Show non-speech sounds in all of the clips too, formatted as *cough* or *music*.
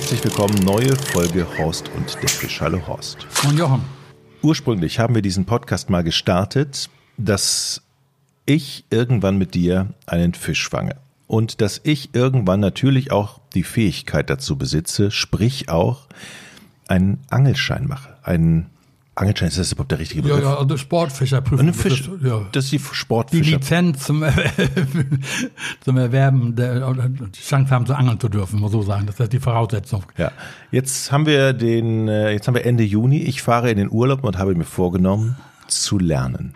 Herzlich willkommen, neue Folge Horst und der Fisch. Hallo Horst. Und Jochen. Ursprünglich haben wir diesen Podcast mal gestartet, dass ich irgendwann mit dir einen Fisch fange. Und dass ich irgendwann natürlich auch die Fähigkeit dazu besitze, sprich auch einen Angelschein mache. Einen Angelschein, ist das überhaupt der richtige Begriff? Ja, ja, also Sportfischerprüfung. Ein Fisch, das, ist, ja. das ist die Die Sportfischer. Lizenz zum, *laughs* zum Erwerben, der, die Chance haben zu angeln zu dürfen, muss man so sagen. Das ist die Voraussetzung. Ja, jetzt haben wir den, äh, jetzt haben wir Ende Juni. Ich fahre in den Urlaub und habe mir vorgenommen, zu lernen.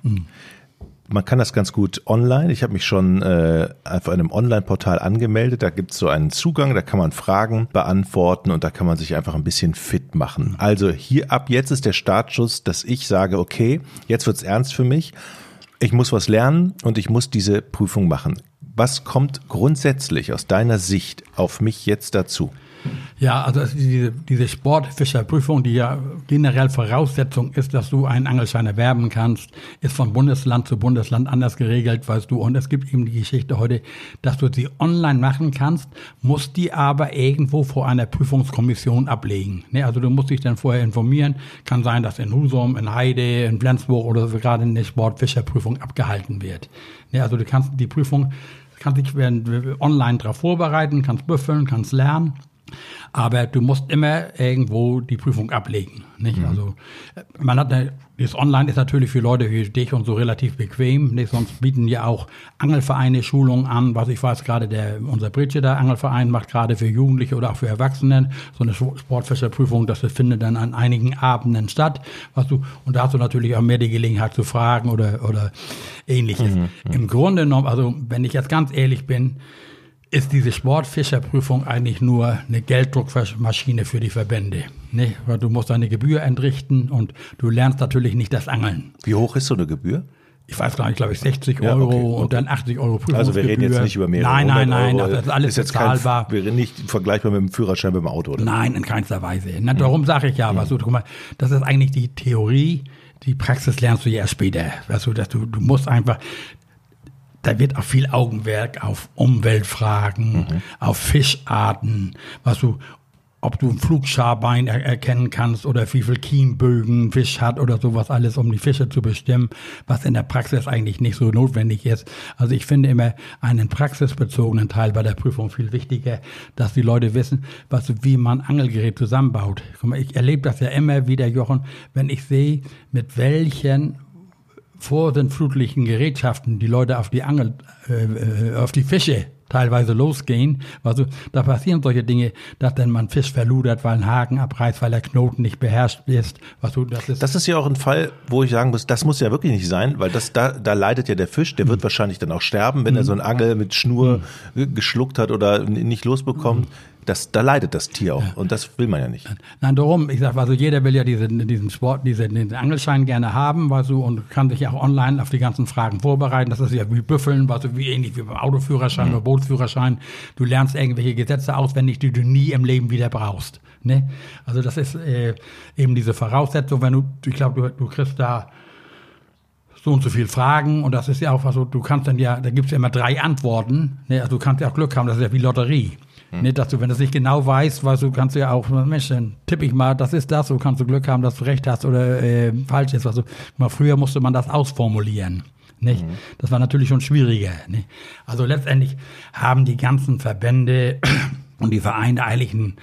Man kann das ganz gut online. Ich habe mich schon äh, auf einem Online-Portal angemeldet. Da gibt es so einen Zugang, da kann man Fragen beantworten und da kann man sich einfach ein bisschen fit machen. Also hier ab jetzt ist der Startschuss, dass ich sage, okay, jetzt wird's ernst für mich. Ich muss was lernen und ich muss diese Prüfung machen. Was kommt grundsätzlich aus deiner Sicht auf mich jetzt dazu? Ja, also diese, diese Sportfischerprüfung, die ja generell Voraussetzung ist, dass du einen Angelschein erwerben kannst, ist von Bundesland zu Bundesland anders geregelt, weißt du. Und es gibt eben die Geschichte heute, dass du sie online machen kannst, musst die aber irgendwo vor einer Prüfungskommission ablegen. Ne? Also du musst dich dann vorher informieren. Kann sein, dass in Husum, in Heide, in Flensburg oder so gerade eine Sportfischerprüfung abgehalten wird. Ne? Also du kannst die Prüfung, kannst dich online darauf vorbereiten, kannst büffeln, kannst lernen. Aber du musst immer irgendwo die Prüfung ablegen. Nicht? Mhm. Also man hat eine, das Online ist natürlich für Leute wie dich und so relativ bequem. Nicht? Sonst bieten ja auch Angelvereine Schulungen an. Was ich weiß, gerade der unser Bridgeter Angelverein macht gerade für Jugendliche oder auch für Erwachsene so eine Sportfischerprüfung. Das findet dann an einigen Abenden statt. Was du und da hast du natürlich auch mehr die Gelegenheit zu fragen oder oder ähnliches. Mhm. Im Grunde genommen, also wenn ich jetzt ganz ehrlich bin ist diese Sportfischerprüfung eigentlich nur eine Gelddruckmaschine für die Verbände. Ne? Weil du musst eine Gebühr entrichten und du lernst natürlich nicht das Angeln. Wie hoch ist so eine Gebühr? Ich weiß gar nicht, glaube ich, 60 Ja, Euro okay, okay. und dann 80 Euro Prüfungsgebühr. Also wir reden jetzt nicht über mehrere Nein, nein, nein, Euro. das ist alles ist jetzt bezahlbar. Kein, wir reden nicht vergleichbar mit dem Führerschein mit dem Auto, oder? Nein, in keinster Weise. Na, darum sage ich ja, weißt du, guck mal, das ist eigentlich die Theorie, die Praxis lernst du ja erst später. Weißt du, dass du, du musst einfach, da wird auch viel Augenmerk auf Umweltfragen, auf Fischarten, was du, ob du ein Flugscharbein er erkennen kannst oder wie viel Kiembögen Fisch hat oder sowas alles, um die Fische zu bestimmen, was in der Praxis eigentlich nicht so notwendig ist. Also ich finde immer einen praxisbezogenen Teil bei der Prüfung viel wichtiger, dass die Leute wissen, was, wie man Angelgerät zusammenbaut. Ich erlebe das ja immer wieder, Jochen, wenn ich sehe, mit welchen vorsintflutlichen Gerätschaften die Leute auf die Angel, äh, äh, auf die Fische teilweise losgehen. Also da passieren solche Dinge, dass dann man Fisch verludert, weil ein Haken abreißt, weil der Knoten nicht beherrscht ist. Was das ist Das ist ja auch ein Fall, wo ich sagen muss, das muss ja wirklich nicht sein, weil das da, da leidet ja der Fisch, der wird wahrscheinlich dann auch sterben, wenn er so einen Angel mit Schnur äh, geschluckt hat oder nicht losbekommt. Das, da leidet das Tier auch und das will man ja nicht. Nein, darum, ich sag, also jeder will ja diesen, diesen Sport, diesen, diesen Angelschein gerne haben, weißt du, und kann sich ja auch online auf die ganzen Fragen vorbereiten. Das ist ja wie Büffeln, weißt du, wie ähnlich wie beim Autoführerschein oder Bootsführerschein. Du lernst irgendwelche Gesetze auswendig, die du nie im Leben wieder brauchst. Ne? Also das ist äh, eben diese Voraussetzung, wenn du, ich glaube, du, du kriegst da so und so viel Fragen und das ist ja auch was so, du kannst dann ja, da gibt's ja immer drei Antworten, ne? also du kannst ja auch Glück haben, das ist ja wie Lotterie. Nicht, dass du, wenn du es nicht genau weißt, weißt du, kannst du ja auch, Mensch, dann tippe ich mal, das ist das, so kannst du Glück haben, dass du recht hast oder äh, falsch ist. Also, mal früher musste man das ausformulieren. Nicht? Das war natürlich schon schwieriger. Nicht? Also letztendlich haben die ganzen Verbände *clears throat* und die Vereine eigentlich ein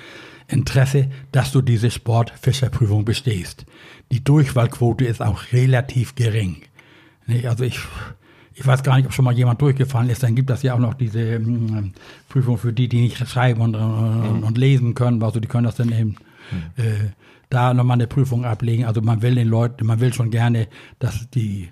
Interesse, dass du diese Sportfischerprüfung bestehst. Die Durchfallquote ist auch relativ gering. Nicht? Also ich, ich weiß gar nicht, ob schon mal jemand durchgefallen ist. Dann gibt das ja auch noch diese mm, Prüfung für die, die nicht schreiben und, und, und lesen können. Also die können das dann eben äh, da nochmal eine Prüfung ablegen. Also man will den Leuten, man will schon gerne, dass die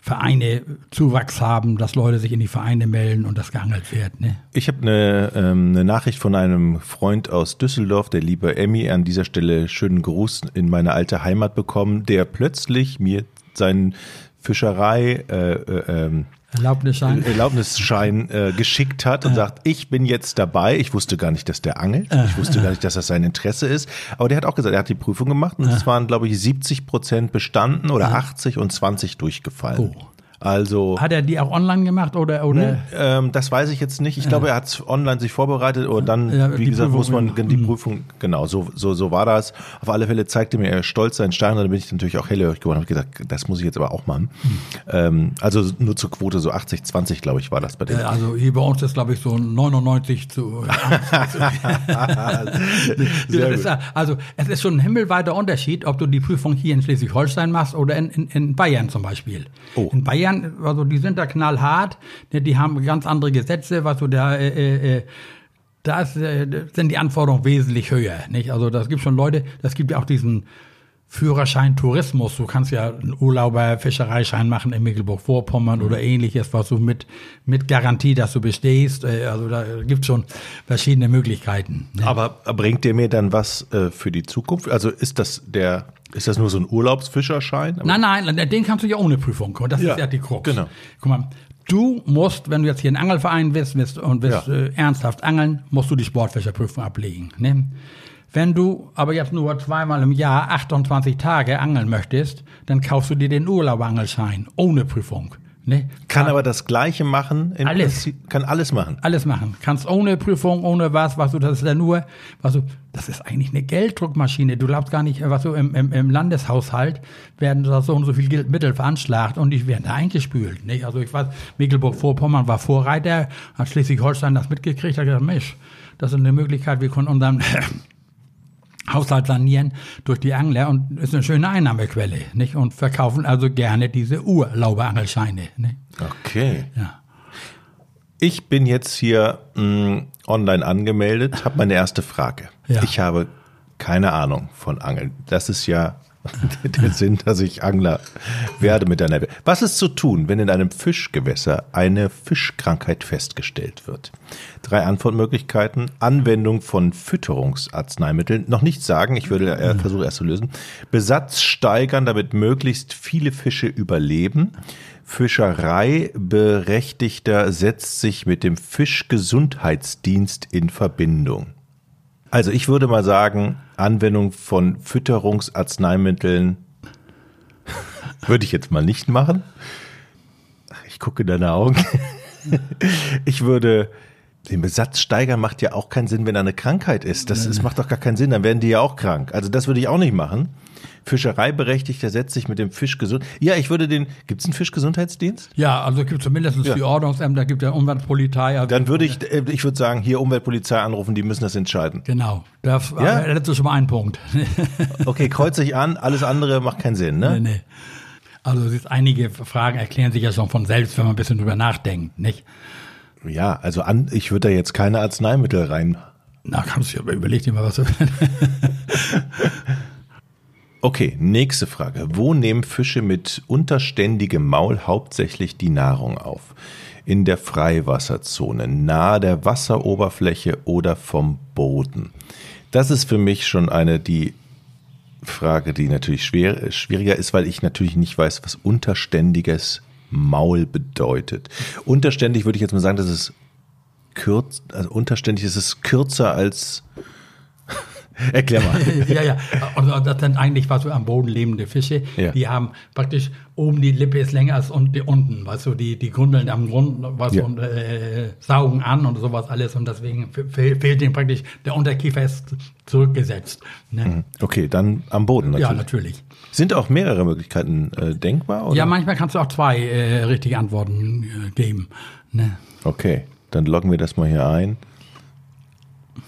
Vereine Zuwachs haben, dass Leute sich in die Vereine melden und das geangelt wird. Ne? Ich habe eine, ähm, eine Nachricht von einem Freund aus Düsseldorf, der liebe Emmy, an dieser Stelle schönen Gruß in meine alte Heimat bekommen, der plötzlich mir seinen Fischerei äh, äh, ähm, Erlaubnisschein. Erlaubnisschein äh, geschickt hat und sagt, ich bin jetzt dabei. Ich wusste gar nicht, dass der angelt. Ich wusste gar nicht, dass das sein Interesse ist. Aber der hat auch gesagt, er hat die Prüfung gemacht und es waren, glaube ich, 70 Prozent bestanden oder 80 und 20 durchgefallen. Oh. Also Hat er die auch online gemacht oder oder? ähm, das weiß ich jetzt nicht. Ich glaube, er hat online sich vorbereitet oder dann, Ja, wie gesagt, muss Prüfung, man ja. die Prüfung, genau, so, so, so war das. Auf alle Fälle zeigte mir er stolz seinen Stein und dann bin ich natürlich auch hellhörig geworden und habe gesagt, das muss ich jetzt aber auch machen. Ähm, also nur zur Quote, so 80, 20, glaube ich, war das bei dem. Äh, Also hier bei uns ist glaube ich so 99 zu. *laughs* Ist, also es ist schon ein himmelweiter Unterschied, ob du die Prüfung hier in Schleswig-Holstein machst oder in, in, in Bayern zum Beispiel. Oh. In Bayern, also die sind da knallhart, ne, die haben ganz andere Gesetze, was du da äh, äh, äh, da ist, äh, sind die Anforderungen wesentlich höher. Nicht? Also das gibt schon Leute, das gibt ja auch diesen Führerschein Tourismus. Du kannst ja einen Urlauber Fischereischein machen in Mecklenburg-Vorpommern oder ähnliches, was du mit, mit Garantie, dass du bestehst. Äh, Also da gibt schon verschiedene Möglichkeiten. ne? Aber bringt der mir dann was äh, für die Zukunft? Also ist das der, ist das nur so ein Urlaubsfischerschein? Aber- Nein, nein, den kannst du ja ohne Prüfung. Und das Ja, ist ja die Krux. genau. Guck mal, du musst, wenn du jetzt hier einen Angelverein bist, bist und willst Ja. äh, ernsthaft angeln, musst du die Sportfischerprüfung ablegen. Ne? Wenn du aber jetzt nur zweimal im Jahr 28 Tage angeln möchtest, dann kaufst du dir den Urlauberangelschein ohne Prüfung. Ne? Kann aber das Gleiche machen? Alles. Prinzip, kann alles machen. alles machen. Kannst ohne Prüfung, ohne was, was du, das ist ja nur, was du, das ist eigentlich eine Gelddruckmaschine. Du glaubst gar nicht, was du im, im, im Landeshaushalt werden da so und so viel Mittel veranschlagt und die werden da eingespült, nicht? Also ich weiß, Mecklenburg-Vorpommern war Vorreiter, hat Schleswig-Holstein das mitgekriegt, hat gesagt, Mensch, das ist eine Möglichkeit, wir können unseren *laughs* Haushalt sanieren durch die Angler und ist eine schöne Einnahmequelle, nicht? Und verkaufen also gerne diese Urlauberangelscheine, nicht? Okay. Ja. Ich bin jetzt hier mh, online angemeldet, habe meine erste Frage. Ja. Ich habe keine Ahnung von Angeln. Das ist ja *laughs* der Sinn, dass ich Angler werde mit einer. Was ist zu tun, wenn in einem Fischgewässer eine Fischkrankheit festgestellt wird? Drei Antwortmöglichkeiten. Anwendung von Fütterungsarzneimitteln. Noch nicht sagen, ich würde äh, versuchen erst zu lösen. Besatz steigern, damit möglichst viele Fische überleben. Fischereiberechtigter setzt sich mit dem Fischgesundheitsdienst in Verbindung. Also ich würde mal sagen, Anwendung von Fütterungsarzneimitteln würde ich jetzt mal nicht machen. Ich gucke in deine Augen. *laughs* Ich würde den Besatz steigern macht ja auch keinen Sinn, wenn da eine Krankheit ist. Das, das macht doch gar keinen Sinn, dann werden die ja auch krank. Also das würde ich auch nicht machen. Fischereiberechtigter setzt sich mit dem Fisch gesund. Ja, ich würde den. Gibt es einen Fischgesundheitsdienst? Ja, also es gibt zumindest Ja. die Ordnungsämter, gibt ja Umweltpolizei. Also Dann würde ich, äh, ich würde sagen, hier Umweltpolizei anrufen, die müssen das entscheiden. Genau, das Ja? das ist schon mal ein Punkt. *laughs* Okay, kreuz ich an, alles andere macht keinen Sinn, nee, ne? nee. Also es ist, einige Fragen erklären sich ja schon von selbst, wenn man ein bisschen drüber nachdenkt, nicht? Ja, also an, ich würde da jetzt keine Arzneimittel rein. Na, kannst du ja überleg dir mal was. *laughs* Okay, nächste Frage. Wo nehmen Fische mit unterständigem Maul hauptsächlich die Nahrung auf? In der Freiwasserzone, nahe der Wasseroberfläche oder vom Boden? Das ist für mich schon eine, die Frage, die natürlich schwer, schwieriger ist, weil ich natürlich nicht weiß, was unterständiges Maul bedeutet. Unterständig würde ich jetzt mal sagen, dass es kürz, also unterständig ist es kürzer als. Erklär mal. *laughs* ja, ja. Und das sind eigentlich was so am Boden lebende Fische. Ja. Die haben praktisch oben die Lippe ist länger als und die unten, weißt du, die, die grundeln am Grund, was Ja. und äh, saugen an und sowas alles und deswegen fe- fehlt ihnen praktisch der Unterkiefer ist zurückgesetzt. Ne? Okay, dann am Boden natürlich. Ja, natürlich. Sind auch mehrere Möglichkeiten äh, denkbar? Oder? Ja, manchmal kannst du auch zwei äh, richtige Antworten äh, geben. Ne? Okay, dann loggen wir das mal hier ein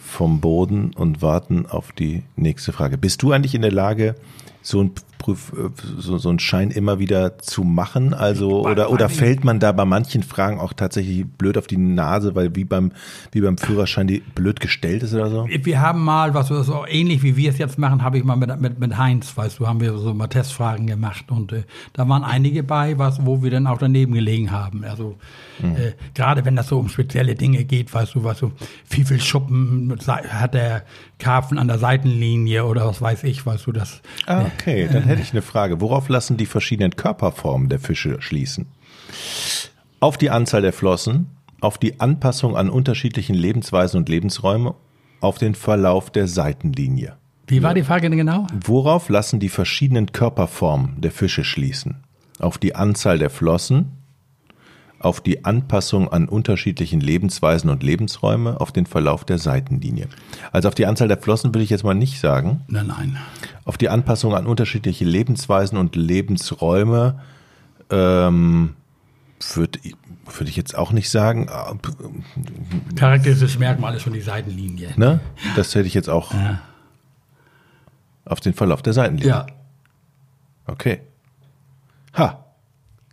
vom Boden und warten auf die nächste Frage. Bist du eigentlich in der Lage, so ein Prüf, äh, so, so einen Schein immer wieder zu machen? Also Bei- oder oder fällt man da bei manchen Fragen auch tatsächlich blöd auf die Nase, weil wie beim wie beim Führerschein die blöd gestellt ist oder so? Wir haben mal, was so ähnlich wie wir es jetzt machen, habe ich mal mit, mit, mit Heinz, weißt du, haben wir so mal Testfragen gemacht und äh, da waren einige bei, was, wo wir dann auch daneben gelegen haben. Also äh, gerade wenn das so um spezielle Dinge geht, weißt du, was so, wie viel Schuppen hat der Karpfen an der Seitenlinie oder was weiß ich, weißt du, das. Ah, okay, dann hätte ich eine Frage. Worauf lassen die verschiedenen Körperformen der Fische schließen? Auf die Anzahl der Flossen, auf die Anpassung an unterschiedlichen Lebensweisen und Lebensräume, auf den Verlauf der Seitenlinie. Wie war die Frage denn genau? Worauf lassen die verschiedenen Körperformen der Fische schließen? Auf die Anzahl der Flossen, auf die Anpassung an unterschiedlichen Lebensweisen und Lebensräume auf den Verlauf der Seitenlinie. Also auf die Anzahl der Flossen würde ich jetzt mal nicht sagen. Nein, nein. Auf die Anpassung an unterschiedliche Lebensweisen und Lebensräume ähm, würde würd ich jetzt auch nicht sagen. Charakteristisches Merkmal ist schon die Seitenlinie. Ne? Das hätte ich jetzt auch Ja. auf den Verlauf der Seitenlinie. ja. Okay. Ha.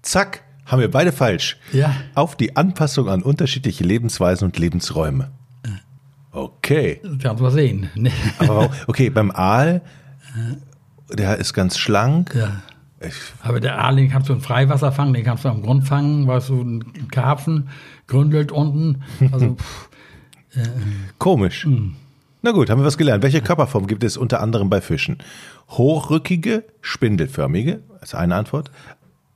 Zack. Haben wir beide falsch. Ja. Auf die Anpassung an unterschiedliche Lebensweisen und Lebensräume. Okay. Kannst du sehen. Aber okay, beim Aal, der ist ganz schlank. Ja. Ich, Aber der Aal, den kannst du im Freiwasser fangen, den kannst du am Grund fangen, weißt du, ein Karpfen gründelt unten. Also, *laughs* pff, komisch. Hm. Na gut, haben wir was gelernt. Welche Körperform gibt es unter anderem bei Fischen? Hochrückige, spindelförmige, ist eine Antwort.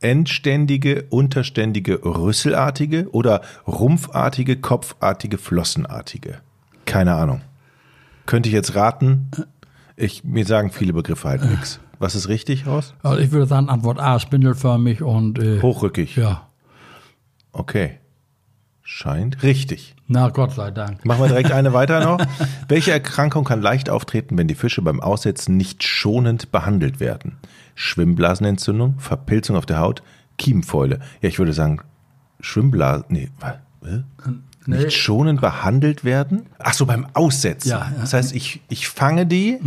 Endständige, unterständige, rüsselartige oder rumpfartige, kopfartige, flossenartige? Keine Ahnung. Könnte ich jetzt raten? Ich, mir sagen viele Begriffe halt nichts. Was ist richtig, Horst? also ich würde sagen, Antwort A, spindelförmig und äh, Hochrückig. ja. Okay. Scheint richtig. Na Gott sei Dank. Machen wir direkt eine weiter noch. *laughs* Welche Erkrankung kann leicht auftreten, wenn die Fische beim Aussetzen nicht schonend behandelt werden? Schwimmblasenentzündung, Verpilzung auf der Haut, Kiemenfäule. Ja, ich würde sagen, Schwimmblasen, nee, was? Hä? Nee. Nicht schonend behandelt werden? Ach so, beim Aussetzen. Ja, ja. Das heißt, ich, ich fange die,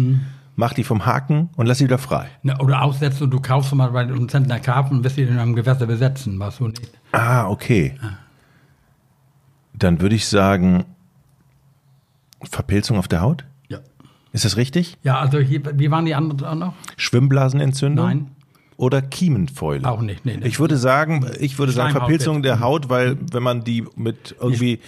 mach die vom Haken und lass sie wieder frei. Na, oder aussetzen und du kaufst mal bei einem Zentner Karpfen und wirst die in einem Gewässer besetzen, was du nicht. Ah, okay. Dann würde ich sagen, Verpilzung auf der Haut? Ja. Ist das richtig? Ja, also hier, wie waren die anderen auch noch? Schwimmblasenentzündung? Nein. Oder Kiemenfäule? Auch nicht, nee, nee. Ich würde sagen, ich würde sagen Verpilzung der Haut, weil wenn man die mit irgendwie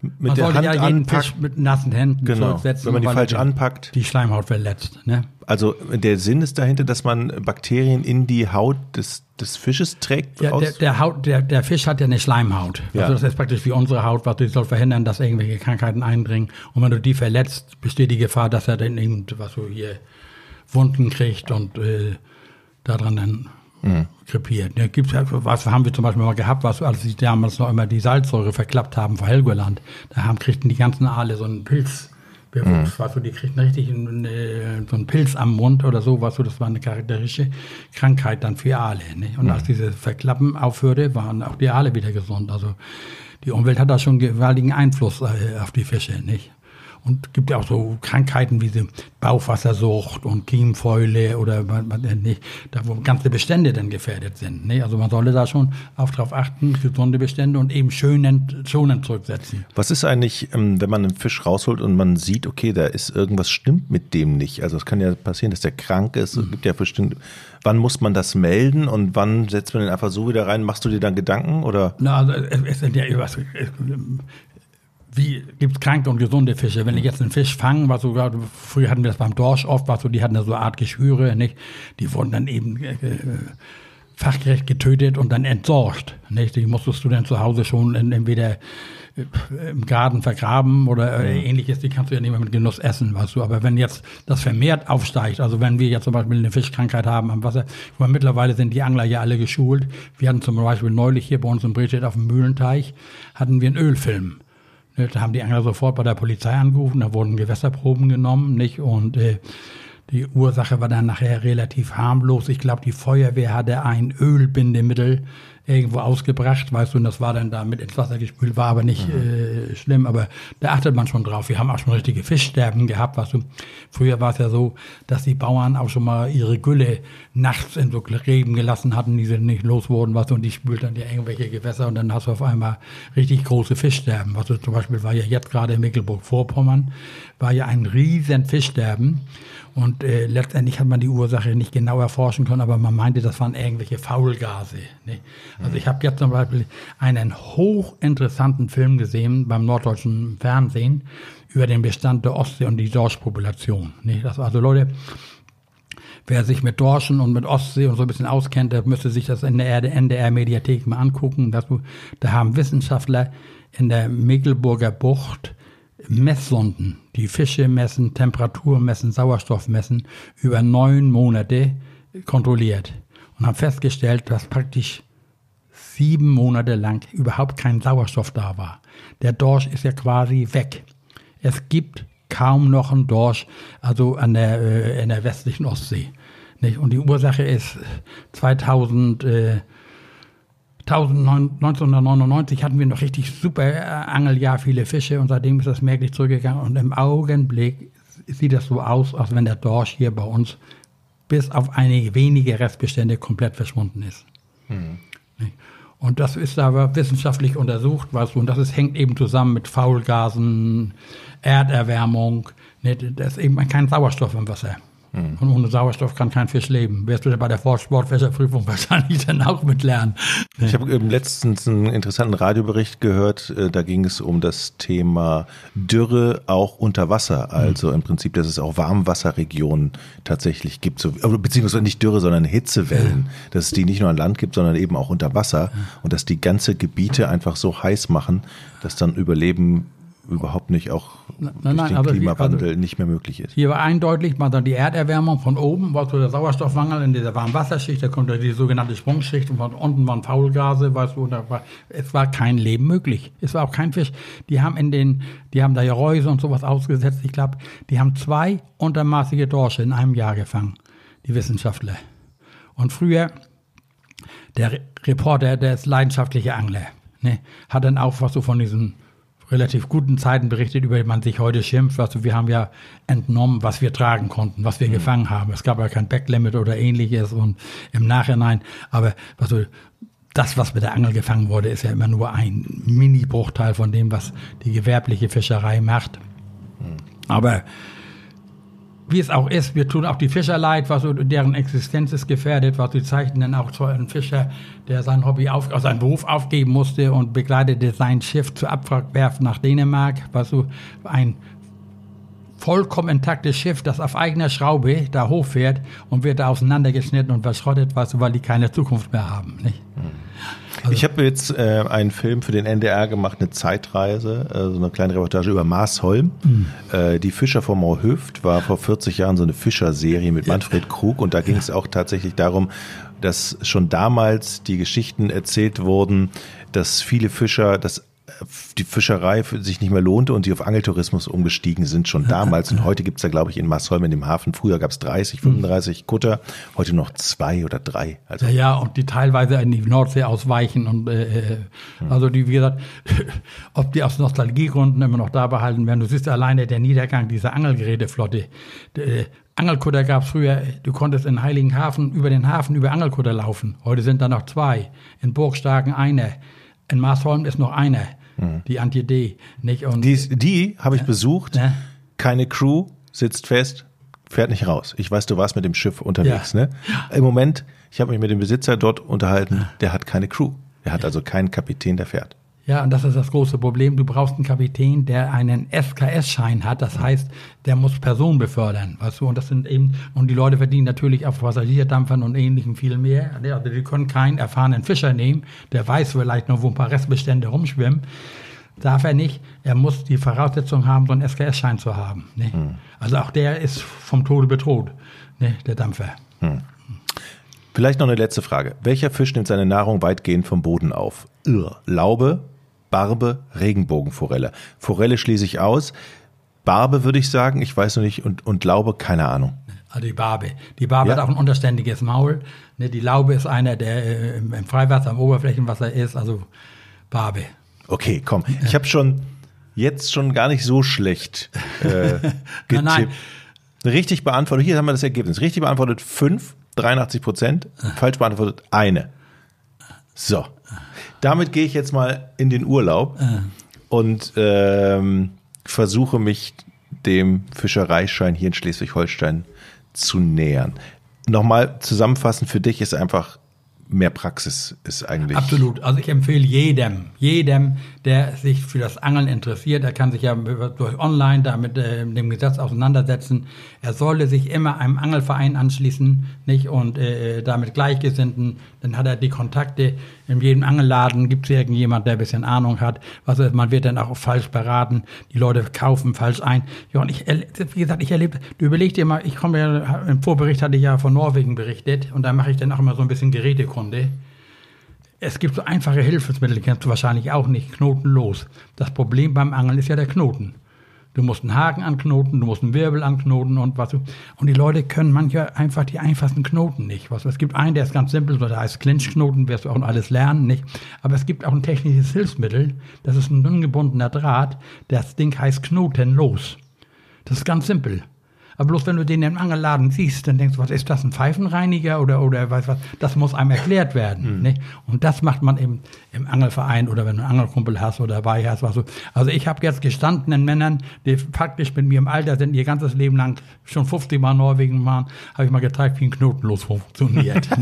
mit Man der sollte Hand ja jeden anpackt, Fisch mit nassen Händen Genau. zurücksetzen, Wenn man die falsch anpackt. Die Schleimhaut verletzt. Ne? also der Sinn ist dahinter, dass man Bakterien in die Haut des, des Fisches trägt. Ja, aus- der, der, Haut, der, der Fisch hat ja eine Schleimhaut. Ja. Also das ist praktisch wie unsere Haut, was die soll verhindern, dass irgendwelche Krankheiten eindringen. Und wenn du die verletzt, besteht die Gefahr, dass er dann eben, was so hier, Wunden kriegt und äh, daran dann krepiert. Ne, gibt's was haben wir zum Beispiel mal gehabt, was, als sie damals noch immer die Salzsäure verklappt haben vor Helgoland, da haben, kriegten die ganzen Aale so einen Pilz. Bewuchs, was du, die kriegten richtig einen, äh, so einen Pilz am Mund oder so, was du, das war eine charakteristische Krankheit dann für Aale. Ne? Und als diese Verklappen aufhörte, waren auch die Aale wieder gesund. Also die Umwelt hat da schon gewaltigen Einfluss äh, auf die Fische, nicht? Und gibt ja auch so Krankheiten wie Bauchwassersucht und Kiemenfäule oder nicht, da wo ganze Bestände dann gefährdet sind. Ne? Also man sollte da schon auch darauf achten, gesunde Bestände und eben schonend, schonend zurücksetzen. Was ist eigentlich, ähm, wenn man einen Fisch rausholt und man sieht, okay, da ist irgendwas stimmt mit dem nicht? Also es kann ja passieren, dass der krank ist. Es gibt ja bestimmt, wann muss man das melden und wann setzt man den einfach so wieder rein? Machst du dir dann Gedanken oder? Na, also es, es sind ja was, wie gibt kranke und gesunde Fische? Wenn ich jetzt einen Fisch fange, was sogar, früher hatten wir das beim Dorsch oft, was so, die hatten da so eine Art Geschwüre, nicht? Die wurden dann eben äh, äh, fachgerecht getötet und dann entsorgt, nicht? Die musstest du dann zu Hause schon in, entweder äh, im Garten vergraben oder äh, ähnliches, die kannst du ja nicht mehr mit Genuss essen, weißt du. Aber wenn jetzt das vermehrt aufsteigt, also wenn wir jetzt zum Beispiel eine Fischkrankheit haben am Wasser, ich meine, mittlerweile sind die Angler ja alle geschult. Wir hatten zum Beispiel neulich hier bei uns in Bredstedt auf dem Mühlenteich, hatten wir einen Ölfilm. Da haben die Angler sofort bei der Polizei angerufen, da wurden Gewässerproben genommen, nicht? Und äh, die Ursache war dann nachher relativ harmlos. Ich glaube, die Feuerwehr hatte ein Ölbindemittel irgendwo ausgebracht, weißt du, und das war dann da mit ins Wasser gespült, war aber nicht äh, schlimm, aber da achtet man schon drauf. Wir haben auch schon richtige Fischsterben gehabt, weißt du. Früher war es ja so, dass die Bauern auch schon mal ihre Gülle nachts in so Reben gelassen hatten, die sie nicht los wurden, weißt du, und die spült dann ja irgendwelche Gewässer und dann hast du auf einmal richtig große Fischsterben. Was du zum Beispiel war ja jetzt gerade in Mecklenburg-Vorpommern, war ja ein riesen Fischsterben. Und äh, letztendlich hat man die Ursache nicht genau erforschen können, aber man meinte, das waren irgendwelche Faulgase. Ne? Also ich habe jetzt zum Beispiel einen hochinteressanten Film gesehen beim norddeutschen Fernsehen über den Bestand der Ostsee und die Dorschpopulation. Ne? Das, also Leute, wer sich mit Dorschen und mit Ostsee und so ein bisschen auskennt, der müsste sich das in der NDR-Mediathek mal angucken. Dass du, da haben Wissenschaftler in der Mecklenburger Bucht Messsonden, die Fische messen, Temperatur messen, Sauerstoff messen, über neun Monate kontrolliert und haben festgestellt, dass praktisch sieben Monate lang überhaupt kein Sauerstoff da war. Der Dorsch ist ja quasi weg. Es gibt kaum noch einen Dorsch, also an der, äh, in der westlichen Ostsee. Nicht? Und die Ursache ist 2000, äh, 1999 hatten wir noch richtig super äh, Angeljahr, viele Fische und seitdem ist das merklich zurückgegangen. Und im Augenblick sieht es so aus, als wenn der Dorsch hier bei uns bis auf einige wenige Restbestände komplett verschwunden ist. Mhm. Und das ist aber wissenschaftlich untersucht, weißt du, und das ist, hängt eben zusammen mit Faulgasen, Erderwärmung. Ne, das ist eben kein Sauerstoff im Wasser. Mhm. Und ohne Sauerstoff kann kein Fisch leben. Wirst du bei der Sportfischerprüfung *laughs* wahrscheinlich dann auch mitlernen. Ich habe letztens einen interessanten Radiobericht gehört, äh, da ging es um das Thema Dürre auch unter Wasser. Also mhm. im Prinzip, dass es auch Warmwasserregionen tatsächlich gibt, so, beziehungsweise nicht Dürre, sondern Hitzewellen. Ja. Dass es die nicht nur an Land gibt, sondern eben auch unter Wasser. Ja. Und dass die ganze Gebiete einfach so heiß machen, dass dann Überleben überhaupt nicht auch nein, durch nein, den Klimawandel also nicht mehr möglich ist. Hier war eindeutig mal dann die Erderwärmung von oben, war so der Sauerstoffmangel in dieser warmen Wasserschicht, da kommt die sogenannte Sprungschicht und von unten waren Faulgase, weißt du, war, es war kein Leben möglich. Es war auch kein Fisch. Die haben in den, die haben da ja Reuse und sowas ausgesetzt, ich glaube, die haben zwei untermaßige Dorsche in einem Jahr gefangen, die Wissenschaftler. Und früher, der Reporter, der ist leidenschaftlicher Angler, ne, hat dann auch was so von diesen relativ guten Zeiten berichtet, über die man sich heute schimpft. Also wir haben ja entnommen, was wir tragen konnten, was wir mhm. gefangen haben. Es gab ja kein Backlimit oder ähnliches und im Nachhinein, aber also das, was mit der Angel gefangen wurde, ist ja immer nur ein Mini-Bruchteil von dem, was die gewerbliche Fischerei macht. Mhm. Aber wie es auch ist, wir tun auch die Fischer leid, was deren Existenz ist gefährdet, was sie zeichnen dann auch so einen Fischer, der sein Hobby auf, also seinen Beruf aufgeben musste und begleitete sein Schiff zur Abwrackwerft nach Dänemark, was so ein vollkommen intaktes Schiff, das auf eigener Schraube da hochfährt und wird da auseinandergeschnitten und verschrottet, was weil die keine Zukunft mehr haben. Nicht? Mhm. Also ich habe jetzt äh, einen Film für den NDR gemacht, eine Zeitreise, äh, so eine kleine Reportage über Marsholm. Mhm. Äh, die Fischer von Moorhöft war vor 40 Jahren so eine Fischerserie mit Manfred Krug und da ging es auch tatsächlich darum, dass schon damals die Geschichten erzählt wurden, dass viele Fischer das die Fischerei sich nicht mehr lohnte und die auf Angeltourismus umgestiegen sind schon damals. Und *laughs* heute gibt's da, glaube ich, in Marsholm in dem Hafen, früher gab's 30, 35 Kutter, heute noch zwei oder drei. Also ja, ja, und die teilweise in die Nordsee ausweichen. Und äh, äh also die, wie gesagt, *laughs* ob die aus Nostalgiegründen immer noch da behalten werden. Du siehst alleine der Niedergang dieser Angelgeräteflotte. Äh, Angelkutter gab's früher, du konntest in Heiligenhafen über den Hafen über Angelkutter laufen. Heute sind da noch zwei. In Burgstarken einer. In Marsholm ist noch einer. Mhm. Die Anti-D. Nicht? Und, die die habe ich besucht. Ja. Keine Crew, sitzt fest, fährt nicht raus. Ich weiß, du warst mit dem Schiff unterwegs. Ja. Ne? Im Moment, ich habe mich mit dem Besitzer dort unterhalten, der hat keine Crew. Er hat also keinen Kapitän, der fährt. Ja, und das ist das große Problem. Du brauchst einen Kapitän, der einen SKS-Schein hat. Das heißt, der muss Personen befördern. Weißt du? Und das sind eben, und die Leute verdienen natürlich auf Passagierdampfern und ähnlichem viel mehr. Also die können keinen erfahrenen Fischer nehmen, der weiß vielleicht noch, wo ein paar Restbestände rumschwimmen. Darf er nicht. Er muss die Voraussetzung haben, so einen SKS-Schein zu haben. Ne? Hm. Also auch der ist vom Tode bedroht, ne? der Dampfer. Hm. Vielleicht noch eine letzte Frage. Welcher Fisch nimmt seine Nahrung weitgehend vom Boden auf? Laube, Barbe, Regenbogenforelle. Forelle schließe ich aus. Barbe würde ich sagen, ich weiß noch nicht, und, und Laube, keine Ahnung. Also die Barbe. Die Barbe ja. hat auch ein unterständiges Maul. Ne, die Laube ist einer, der äh, im Freiwasser, im Oberflächenwasser ist, also Barbe. Okay, komm. Ich habe schon jetzt schon gar nicht so schlecht äh, getippt. *laughs* nein, nein. Richtig beantwortet, hier haben wir das Ergebnis. Richtig beantwortet fünf, 83 Prozent. Falsch beantwortet eine. So. Damit gehe ich jetzt mal in den Urlaub äh. und ähm, versuche mich dem Fischereischein hier in Schleswig-Holstein zu nähern. Nochmal zusammenfassend für dich ist einfach mehr Praxis ist eigentlich. Absolut. Also ich empfehle jedem, jedem, der sich für das Angeln interessiert, er kann sich ja durch online damit äh, dem Gesetz auseinandersetzen. Er sollte sich immer einem Angelverein anschließen, nicht und äh, damit Gleichgesinnten. Dann hat er die Kontakte. In jedem Angelladen gibt es irgendjemand, der ein bisschen Ahnung hat. Was ist, man wird dann auch falsch beraten. Die Leute kaufen falsch ein. Ja, und ich, wie gesagt, ich erlebe, du überlegst dir mal, ich komme ja, im Vorbericht hatte ich ja von Norwegen berichtet und da mache ich dann auch immer so ein bisschen Gerätekunde. Es gibt so einfache Hilfsmittel, kennst du wahrscheinlich auch nicht, knotenlos. Das Problem beim Angeln ist ja der Knoten. Du musst einen Haken anknoten, du musst einen Wirbel anknoten und was. Und die Leute können manchmal einfach die einfachsten Knoten nicht. Es gibt einen, der ist ganz simpel, der heißt Clinch-Knoten, wirst du auch alles lernen, nicht? Aber es gibt auch ein technisches Hilfsmittel, das ist ein ungebundener Draht, das Ding heißt Knotenlos. Das ist ganz simpel. Aber bloß wenn du den im Angelladen siehst, dann denkst du, was ist das, ein Pfeifenreiniger oder, oder weiß was, das muss einem erklärt werden. Mhm. Nicht? Und das macht man im, im Angelverein oder wenn du einen Angelkumpel hast oder dabei hast. Was so. Also ich habe jetzt gestandenen Männern, die faktisch mit mir im Alter sind, ihr ganzes Leben lang schon 50 Mal Norwegen waren, habe ich mal gezeigt, wie ein Knotenlos funktioniert. *laughs*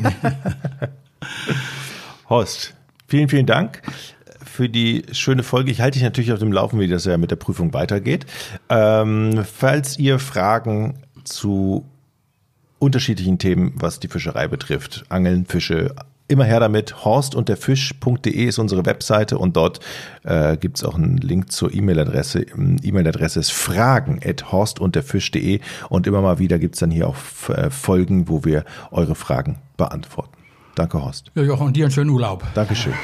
*laughs* Horst, vielen, vielen Dank für die schöne Folge. Ich halte dich natürlich auf dem Laufen, wie das ja mit der Prüfung weitergeht. Ähm, falls ihr Fragen zu unterschiedlichen Themen, was die Fischerei betrifft, Angeln, Fische, immer her damit. Horst und der Fisch.de ist unsere Webseite und dort äh, gibt es auch einen Link zur E-Mail-Adresse. E-Mail-Adresse ist fragen at horst und der Fisch.de und immer mal wieder gibt es dann hier auch äh, Folgen, wo wir eure Fragen beantworten. Danke, Horst. Ja, Jochen, und dir einen schönen Urlaub. Dankeschön.